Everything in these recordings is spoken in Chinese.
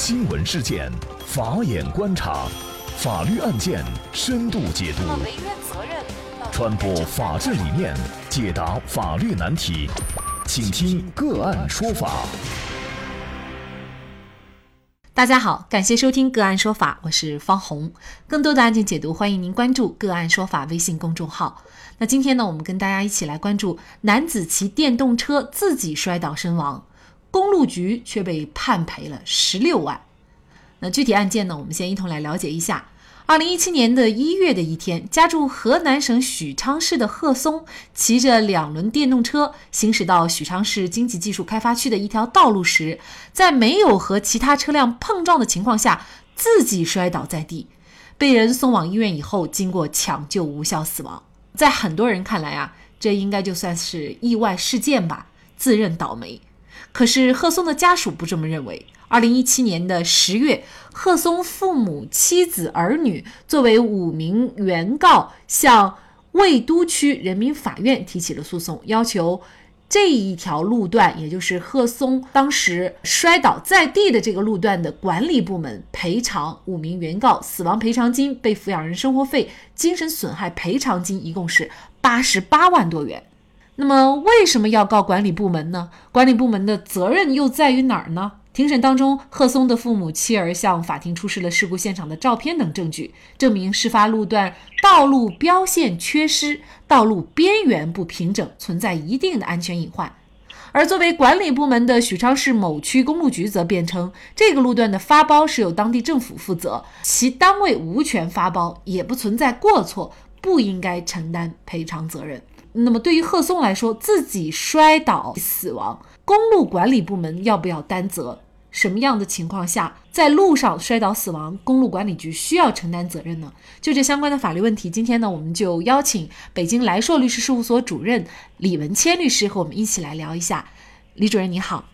新闻事件，法眼观察，法律案件深度解读，传播法治理念，解答法律难题，请听个案说法。大家好，感谢收听个案说法，我是方红。更多的案件解读，欢迎您关注个案说法微信公众号。那今天呢，我们跟大家一起来关注男子骑电动车自己摔倒身亡。公路局却被判赔了十六万。那具体案件呢？我们先一同来了解一下。二零一七年的一月的一天，家住河南省许昌市的贺松骑着两轮电动车行驶到许昌市经济技术开发区的一条道路时，在没有和其他车辆碰撞的情况下，自己摔倒在地，被人送往医院以后，经过抢救无效死亡。在很多人看来啊，这应该就算是意外事件吧，自认倒霉。可是贺松的家属不这么认为。二零一七年的十月，贺松父母、妻子、儿女作为五名原告，向魏都区人民法院提起了诉讼，要求这一条路段，也就是贺松当时摔倒在地的这个路段的管理部门赔偿五名原告死亡赔偿金、被抚养人生活费、精神损害赔偿金，一共是八十八万多元。那么为什么要告管理部门呢？管理部门的责任又在于哪儿呢？庭审当中，贺松的父母、妻儿向法庭出示了事故现场的照片等证据，证明事发路段道路标线缺失、道路边缘不平整，存在一定的安全隐患。而作为管理部门的许昌市某区公路局则辩称，这个路段的发包是由当地政府负责，其单位无权发包，也不存在过错，不应该承担赔偿责任。那么对于贺松来说，自己摔倒死亡，公路管理部门要不要担责？什么样的情况下在路上摔倒死亡，公路管理局需要承担责任呢？就这相关的法律问题，今天呢，我们就邀请北京来硕律师事务所主任李文谦律师和我们一起来聊一下。李主任你好，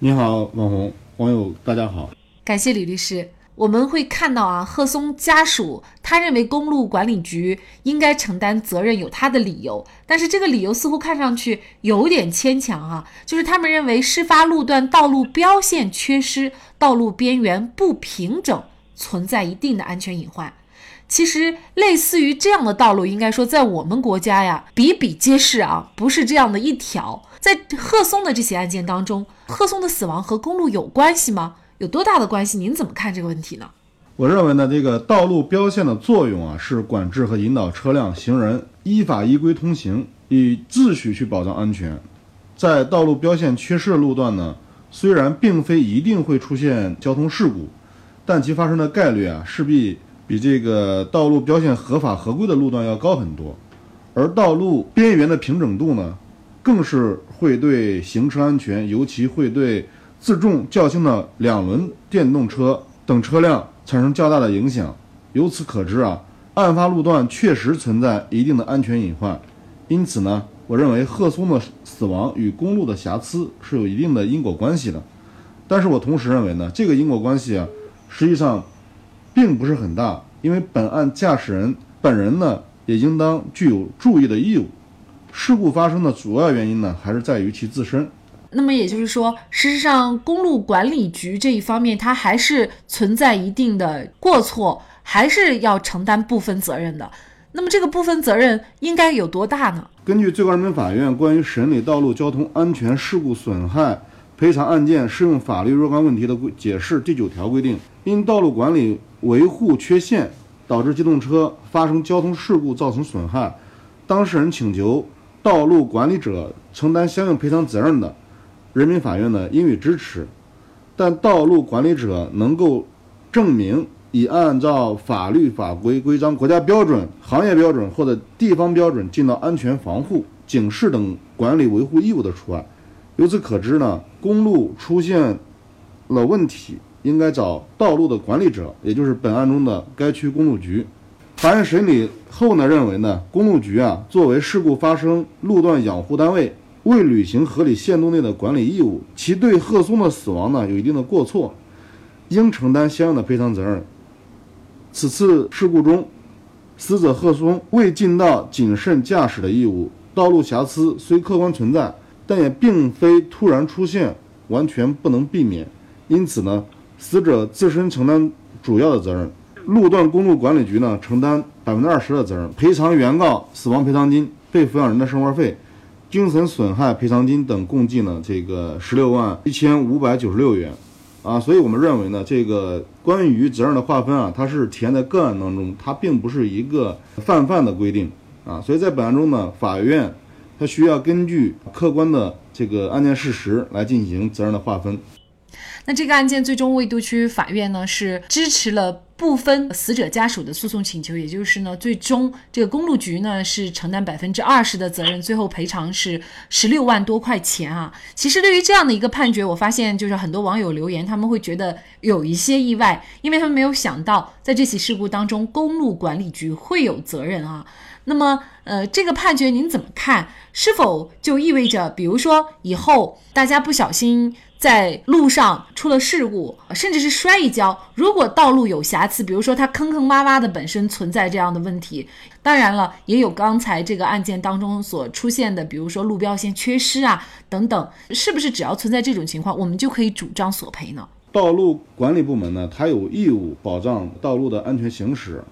你好，网红网友大家好，感谢李律师。我们会看到啊，贺松家属他认为公路管理局应该承担责任，有他的理由，但是这个理由似乎看上去有点牵强啊。就是他们认为事发路段道路标线缺失，道路边缘不平整，存在一定的安全隐患。其实类似于这样的道路，应该说在我们国家呀比比皆是啊，不是这样的一条。在贺松的这起案件当中，贺松的死亡和公路有关系吗？有多大的关系？您怎么看这个问题呢？我认为呢，这个道路标线的作用啊，是管制和引导车辆、行人依法依规通行，以秩序去保障安全。在道路标线缺失的路段呢，虽然并非一定会出现交通事故，但其发生的概率啊，势必比这个道路标线合法合规的路段要高很多。而道路边缘的平整度呢，更是会对行车安全，尤其会对。自重较轻的两轮电动车等车辆产生较大的影响。由此可知啊，案发路段确实存在一定的安全隐患。因此呢，我认为贺松的死亡与公路的瑕疵是有一定的因果关系的。但是我同时认为呢，这个因果关系啊，实际上并不是很大，因为本案驾驶人本人呢，也应当具有注意的义务。事故发生的主要原因呢，还是在于其自身。那么也就是说，事实上，公路管理局这一方面，它还是存在一定的过错，还是要承担部分责任的。那么这个部分责任应该有多大呢？根据最高人民法院关于审理道路交通安全事故损害赔偿案件适用法律若干问题的解释第九条规定，因道路管理维护缺陷导致机动车发生交通事故造成损害，当事人请求道路管理者承担相应赔偿责任的。人民法院呢应予支持，但道路管理者能够证明已按照法律法规、规章、国家标准、行业标准或者地方标准尽到安全防护、警示等管理维护义务的除外。由此可知呢，公路出现了问题，应该找道路的管理者，也就是本案中的该区公路局。法院审理后呢，认为呢，公路局啊作为事故发生路段养护单位。未履行合理限度内的管理义务，其对贺松的死亡呢有一定的过错，应承担相应的赔偿责任。此次事故中，死者贺松未尽到谨慎驾驶的义务，道路瑕疵虽客观存在，但也并非突然出现，完全不能避免。因此呢，死者自身承担主要的责任，路段公路管理局呢承担百分之二十的责任，赔偿原告死亡赔偿金、被抚养人的生活费、精神损害赔偿金等共计呢这个十六万一千五百九十六元，啊，所以我们认为呢，这个关于责任的划分啊，它是体现在个案当中，它并不是一个泛泛的规定啊，所以在本案中呢，法院它需要根据客观的这个案件事实来进行责任的划分。那这个案件最终，魏都区法院呢是支持了部分死者家属的诉讼请求，也就是呢，最终这个公路局呢是承担百分之二十的责任，最后赔偿是十六万多块钱啊。其实对于这样的一个判决，我发现就是很多网友留言，他们会觉得有一些意外，因为他们没有想到在这起事故当中，公路管理局会有责任啊。那么，呃，这个判决您怎么看？是否就意味着，比如说以后大家不小心在路上出了事故，甚至是摔一跤，如果道路有瑕疵，比如说它坑坑洼洼的本身存在这样的问题，当然了，也有刚才这个案件当中所出现的，比如说路标线缺失啊等等，是不是只要存在这种情况，我们就可以主张索赔呢？道路管理部门呢，它有义务保障道路的安全行驶，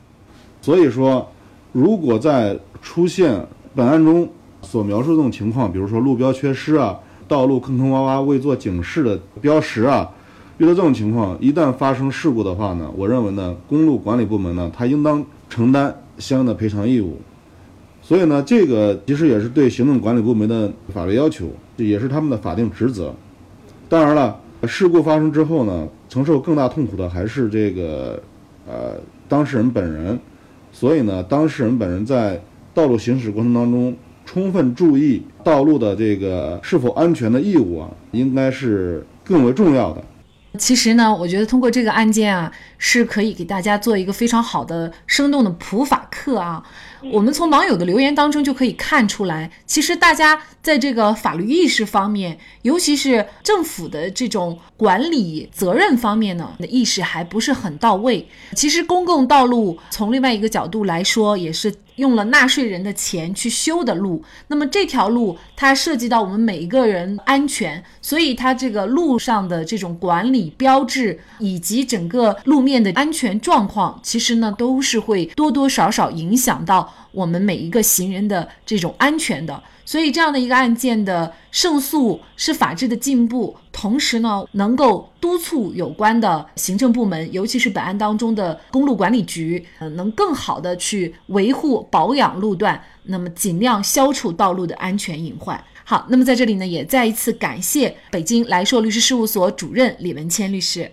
所以说。如果在出现本案中所描述这种情况，比如说路标缺失啊，道路坑坑洼洼未做警示的标识啊，遇到这种情况，一旦发生事故的话呢，我认为呢，公路管理部门呢，他应当承担相应的赔偿义务。所以呢，这个其实也是对行政管理部门的法律要求，也是他们的法定职责。当然了，事故发生之后呢，承受更大痛苦的还是这个呃当事人本人。所以呢，当事人本人在道路行驶过程当中，充分注意道路的这个是否安全的义务啊，应该是更为重要的。其实呢，我觉得通过这个案件啊，是可以给大家做一个非常好的、生动的普法课啊。我们从网友的留言当中就可以看出来，其实大家在这个法律意识方面，尤其是政府的这种管理责任方面呢，的意识还不是很到位。其实公共道路从另外一个角度来说，也是。用了纳税人的钱去修的路，那么这条路它涉及到我们每一个人安全，所以它这个路上的这种管理标志以及整个路面的安全状况，其实呢都是会多多少少影响到我们每一个行人的这种安全的。所以这样的一个案件的胜诉是法治的进步，同时呢，能够督促有关的行政部门，尤其是本案当中的公路管理局，呃，能更好的去维护保养路段，那么尽量消除道路的安全隐患。好，那么在这里呢，也再一次感谢北京来硕律师事务所主任李文谦律师。